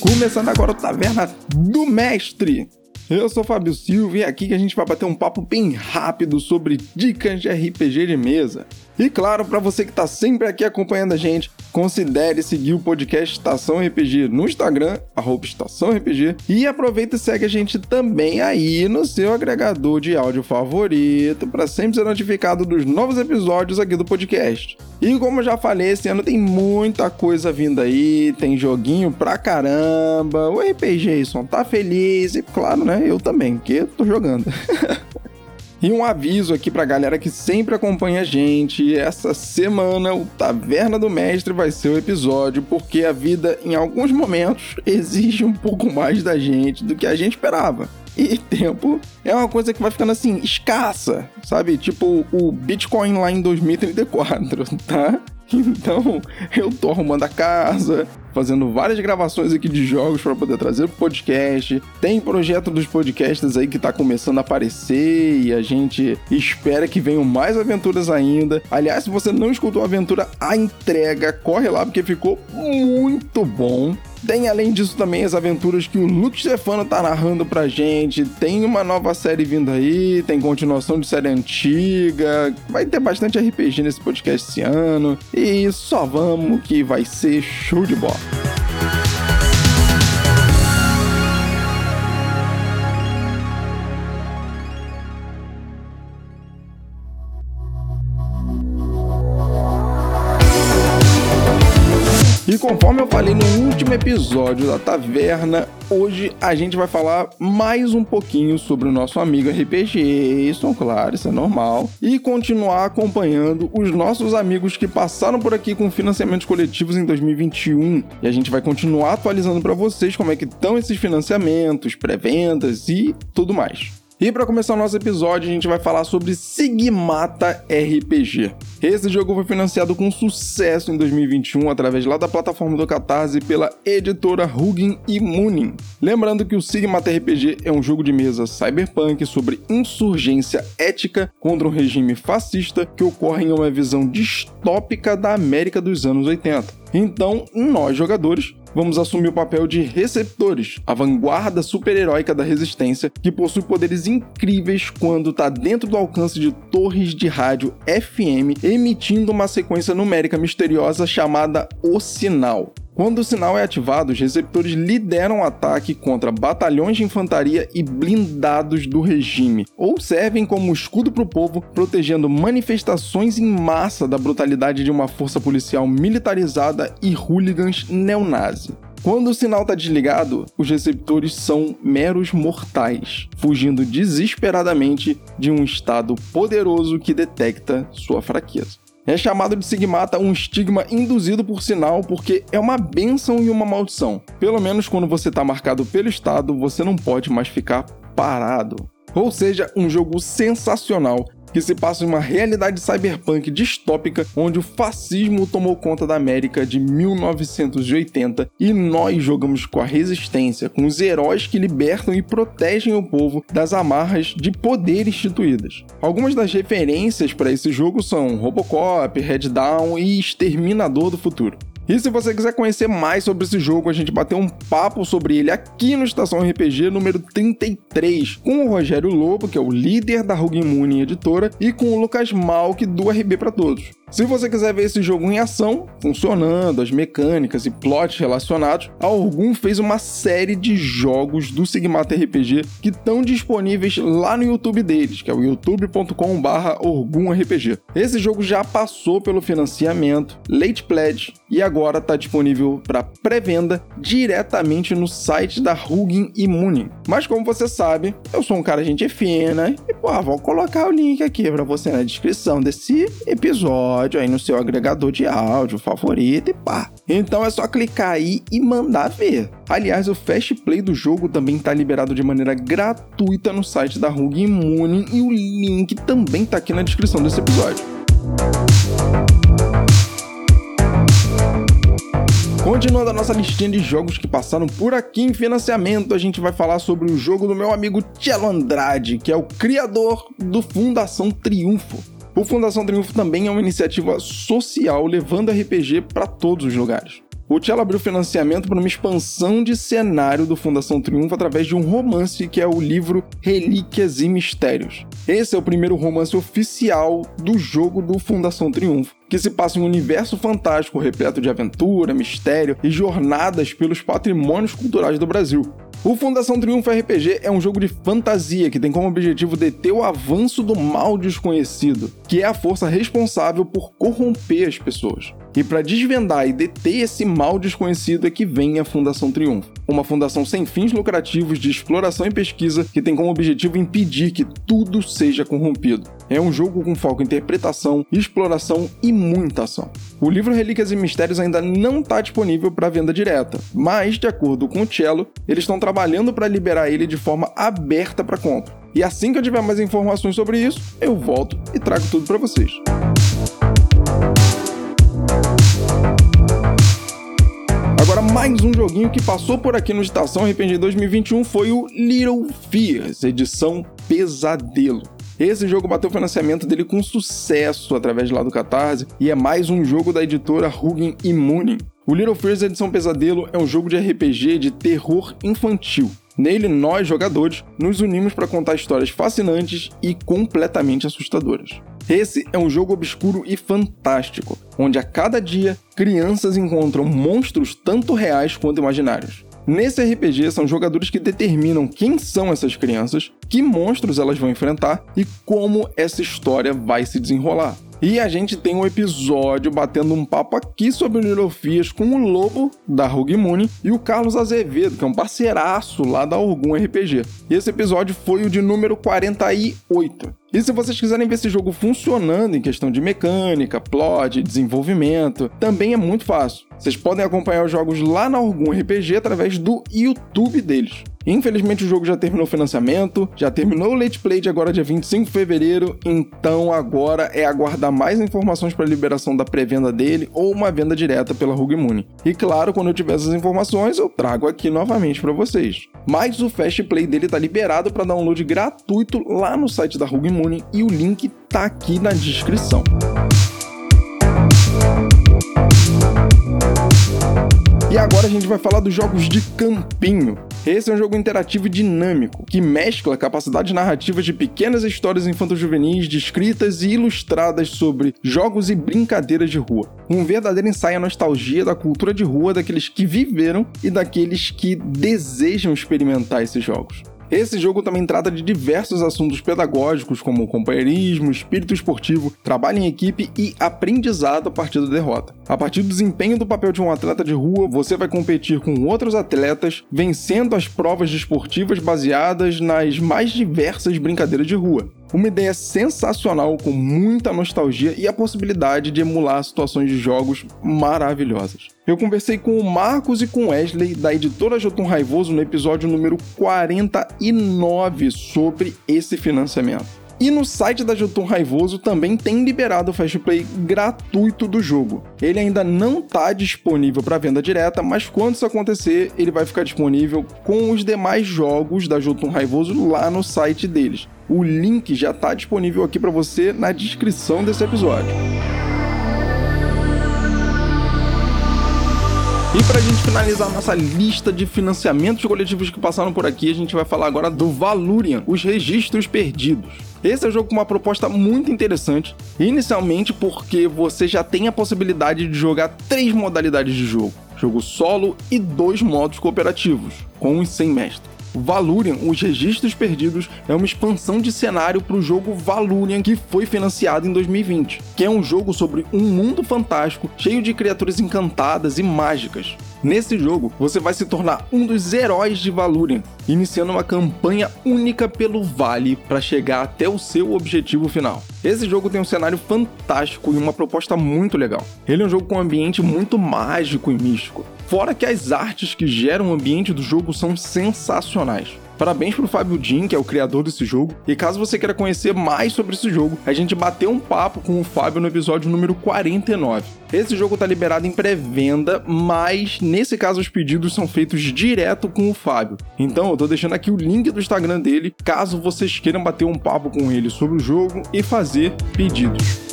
Começando agora o Taverna do Mestre. Eu sou Fábio Silva e é aqui que a gente vai bater um papo bem rápido sobre dicas de RPG de mesa. E claro, para você que está sempre aqui acompanhando a gente, considere seguir o podcast Estação RPG no Instagram, arroba Estação RPG, e aproveita e segue a gente também aí no seu agregador de áudio favorito para sempre ser notificado dos novos episódios aqui do podcast. E como eu já falei, esse ano tem muita coisa vindo aí, tem joguinho pra caramba, o RPG Jason tá feliz e claro, né, eu também, que tô jogando. E um aviso aqui pra galera que sempre acompanha a gente: essa semana o Taverna do Mestre vai ser o episódio, porque a vida, em alguns momentos, exige um pouco mais da gente do que a gente esperava. E tempo é uma coisa que vai ficando assim, escassa, sabe? Tipo o Bitcoin lá em 2034, tá? Então, eu tô arrumando a casa, fazendo várias gravações aqui de jogos para poder trazer pro podcast. Tem projeto dos podcasts aí que tá começando a aparecer e a gente espera que venham mais aventuras ainda. Aliás, se você não escutou a aventura A Entrega, corre lá porque ficou muito bom. Tem além disso também as aventuras que o Luke Stefano tá narrando pra gente. Tem uma nova série vindo aí, tem continuação de série antiga. Vai ter bastante RPG nesse podcast esse ano. E só vamos que vai ser show de bola. E conforme eu falei no último episódio da Taverna, hoje a gente vai falar mais um pouquinho sobre o nosso amigo RPG, isso claro, isso é normal, e continuar acompanhando os nossos amigos que passaram por aqui com financiamentos coletivos em 2021. E a gente vai continuar atualizando para vocês como é que estão esses financiamentos, pré-vendas e tudo mais. E para começar o nosso episódio, a gente vai falar sobre Sigmata RPG. Esse jogo foi financiado com sucesso em 2021 através lá da plataforma do Catarse pela editora Hugin e Munin. Lembrando que o Sigmata RPG é um jogo de mesa cyberpunk sobre insurgência ética contra um regime fascista que ocorre em uma visão distópica da América dos anos 80. Então, nós jogadores vamos assumir o papel de receptores, a vanguarda super-heróica da resistência, que possui poderes incríveis quando está dentro do alcance de torres de rádio FM, emitindo uma sequência numérica misteriosa chamada O Sinal. Quando o sinal é ativado, os receptores lideram o ataque contra batalhões de infantaria e blindados do regime, ou servem como escudo para o povo, protegendo manifestações em massa da brutalidade de uma força policial militarizada e hooligans neonazi. Quando o sinal está desligado, os receptores são meros mortais, fugindo desesperadamente de um estado poderoso que detecta sua fraqueza. É chamado de Sigmata um estigma induzido por sinal porque é uma benção e uma maldição. Pelo menos quando você está marcado pelo Estado, você não pode mais ficar parado. Ou seja, um jogo sensacional que se passa em uma realidade cyberpunk distópica onde o fascismo tomou conta da América de 1980 e nós jogamos com a resistência, com os heróis que libertam e protegem o povo das amarras de poder instituídas. Algumas das referências para esse jogo são Robocop, Red Dawn e Exterminador do Futuro. E se você quiser conhecer mais sobre esse jogo, a gente bateu um papo sobre ele aqui no Estação RPG número 33, com o Rogério Lobo, que é o líder da Moon Editora, e com o Lucas Malk do RB para Todos. Se você quiser ver esse jogo em ação, funcionando, as mecânicas e plots relacionados, a Orgun fez uma série de jogos do Sigmata RPG que estão disponíveis lá no YouTube deles, que é o youtube.com/orgunrpg. Esse jogo já passou pelo financiamento, late pledge e agora está disponível para pré-venda diretamente no site da Hugin e Munin. Mas como você sabe, eu sou um cara gente fina e pô, vou colocar o link aqui para você na descrição desse episódio episódio aí no seu agregador de áudio favorito e pá. Então é só clicar aí e mandar ver. Aliás, o Fast Play do jogo também está liberado de maneira gratuita no site da RUG Immune e o link também está aqui na descrição desse episódio. Continuando a nossa listinha de jogos que passaram por aqui em financiamento, a gente vai falar sobre o jogo do meu amigo Tchelo Andrade, que é o criador do Fundação Triunfo. O Fundação Triunfo também é uma iniciativa social levando RPG para todos os lugares. O Cello abriu financiamento para uma expansão de cenário do Fundação Triunfo através de um romance que é o livro Relíquias e Mistérios. Esse é o primeiro romance oficial do jogo do Fundação Triunfo, que se passa em um universo fantástico repleto de aventura, mistério e jornadas pelos patrimônios culturais do Brasil. O Fundação Triunfo RPG é um jogo de fantasia que tem como objetivo deter o avanço do mal desconhecido, que é a força responsável por corromper as pessoas. E para desvendar e deter esse mal desconhecido é que vem a Fundação Triunfo, uma fundação sem fins lucrativos de exploração e pesquisa que tem como objetivo impedir que tudo seja corrompido. É um jogo com foco em interpretação, exploração e muita ação. O livro Relíquias e Mistérios ainda não está disponível para venda direta, mas, de acordo com o Cello, eles estão trabalhando para liberar ele de forma aberta para compra. E assim que eu tiver mais informações sobre isso, eu volto e trago tudo para vocês. Mais um joguinho que passou por aqui no Estação RPG 2021 foi o Little Fears, edição Pesadelo. Esse jogo bateu o financiamento dele com sucesso através de lá do Catarse e é mais um jogo da editora Hugin Immune. O Little Fears Edição Pesadelo é um jogo de RPG de terror infantil. Nele, nós, jogadores, nos unimos para contar histórias fascinantes e completamente assustadoras. Esse é um jogo obscuro e fantástico, onde a cada dia crianças encontram monstros tanto reais quanto imaginários. Nesse RPG, são jogadores que determinam quem são essas crianças, que monstros elas vão enfrentar e como essa história vai se desenrolar. E a gente tem um episódio batendo um papo aqui sobre Lilofias com o Lobo, da Rogue Moon, e o Carlos Azevedo, que é um parceiraço lá da Orgum RPG. E esse episódio foi o de número 48. E se vocês quiserem ver esse jogo funcionando em questão de mecânica, plot, desenvolvimento, também é muito fácil. Vocês podem acompanhar os jogos lá na Orgum RPG através do YouTube deles. Infelizmente o jogo já terminou o financiamento, já terminou o late play de agora dia 25 de fevereiro, então agora é aguardar mais informações para a liberação da pré-venda dele ou uma venda direta pela Moon. E claro, quando eu tiver essas informações, eu trago aqui novamente para vocês. Mas o Fast Play dele está liberado para download gratuito lá no site da Moon e o link tá aqui na descrição. E agora a gente vai falar dos jogos de campinho. Esse é um jogo interativo e dinâmico, que mescla capacidades narrativas de pequenas histórias infanto-juvenis descritas e ilustradas sobre jogos e brincadeiras de rua. Um verdadeiro ensaio à nostalgia da cultura de rua daqueles que viveram e daqueles que desejam experimentar esses jogos. Esse jogo também trata de diversos assuntos pedagógicos, como companheirismo, espírito esportivo, trabalho em equipe e aprendizado a partir da derrota. A partir do desempenho do papel de um atleta de rua, você vai competir com outros atletas, vencendo as provas desportivas baseadas nas mais diversas brincadeiras de rua. Uma ideia sensacional com muita nostalgia e a possibilidade de emular situações de jogos maravilhosas. Eu conversei com o Marcos e com o Wesley da editora Jotun Raivoso no episódio número 49 sobre esse financiamento. E no site da Jotun Raivoso também tem liberado o Fast Play gratuito do jogo. Ele ainda não está disponível para venda direta, mas quando isso acontecer, ele vai ficar disponível com os demais jogos da Jotun Raivoso lá no site deles. O link já está disponível aqui para você na descrição desse episódio. E para a gente finalizar nossa lista de financiamentos coletivos que passaram por aqui, a gente vai falar agora do Valurian, os registros perdidos. Esse é um jogo com uma proposta muito interessante, inicialmente porque você já tem a possibilidade de jogar três modalidades de jogo: jogo solo e dois modos cooperativos, com e sem mestre. Valurian, Os Registros Perdidos, é uma expansão de cenário para o jogo Valurian que foi financiado em 2020, que é um jogo sobre um mundo fantástico cheio de criaturas encantadas e mágicas. Nesse jogo, você vai se tornar um dos heróis de Valurian, iniciando uma campanha única pelo vale para chegar até o seu objetivo final. Esse jogo tem um cenário fantástico e uma proposta muito legal. Ele é um jogo com um ambiente muito mágico e místico. Fora que as artes que geram o ambiente do jogo são sensacionais. Parabéns pro Fábio Din, que é o criador desse jogo. E caso você queira conhecer mais sobre esse jogo, a gente bateu um papo com o Fábio no episódio número 49. Esse jogo tá liberado em pré-venda, mas nesse caso os pedidos são feitos direto com o Fábio. Então eu tô deixando aqui o link do Instagram dele, caso vocês queiram bater um papo com ele sobre o jogo e fazer pedidos.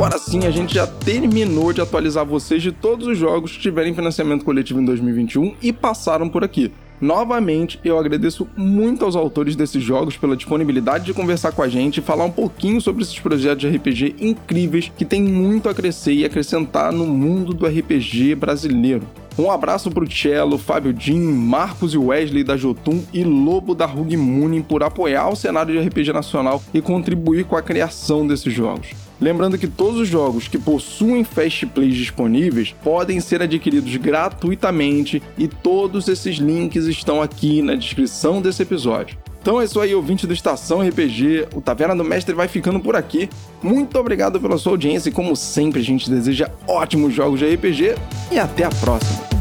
Agora sim a gente já terminou de atualizar vocês de todos os jogos que tiverem financiamento coletivo em 2021 e passaram por aqui. Novamente, eu agradeço muito aos autores desses jogos pela disponibilidade de conversar com a gente e falar um pouquinho sobre esses projetos de RPG incríveis que têm muito a crescer e acrescentar no mundo do RPG brasileiro. Um abraço pro Cello, Fábio Jim, Marcos e Wesley da Jotun e Lobo da Rug por apoiar o cenário de RPG nacional e contribuir com a criação desses jogos. Lembrando que todos os jogos que possuem Fast Plays disponíveis podem ser adquiridos gratuitamente e todos esses links estão aqui na descrição desse episódio. Então é isso aí, ouvinte do Estação RPG. O Taverna do Mestre vai ficando por aqui. Muito obrigado pela sua audiência e, como sempre, a gente deseja ótimos jogos de RPG e até a próxima.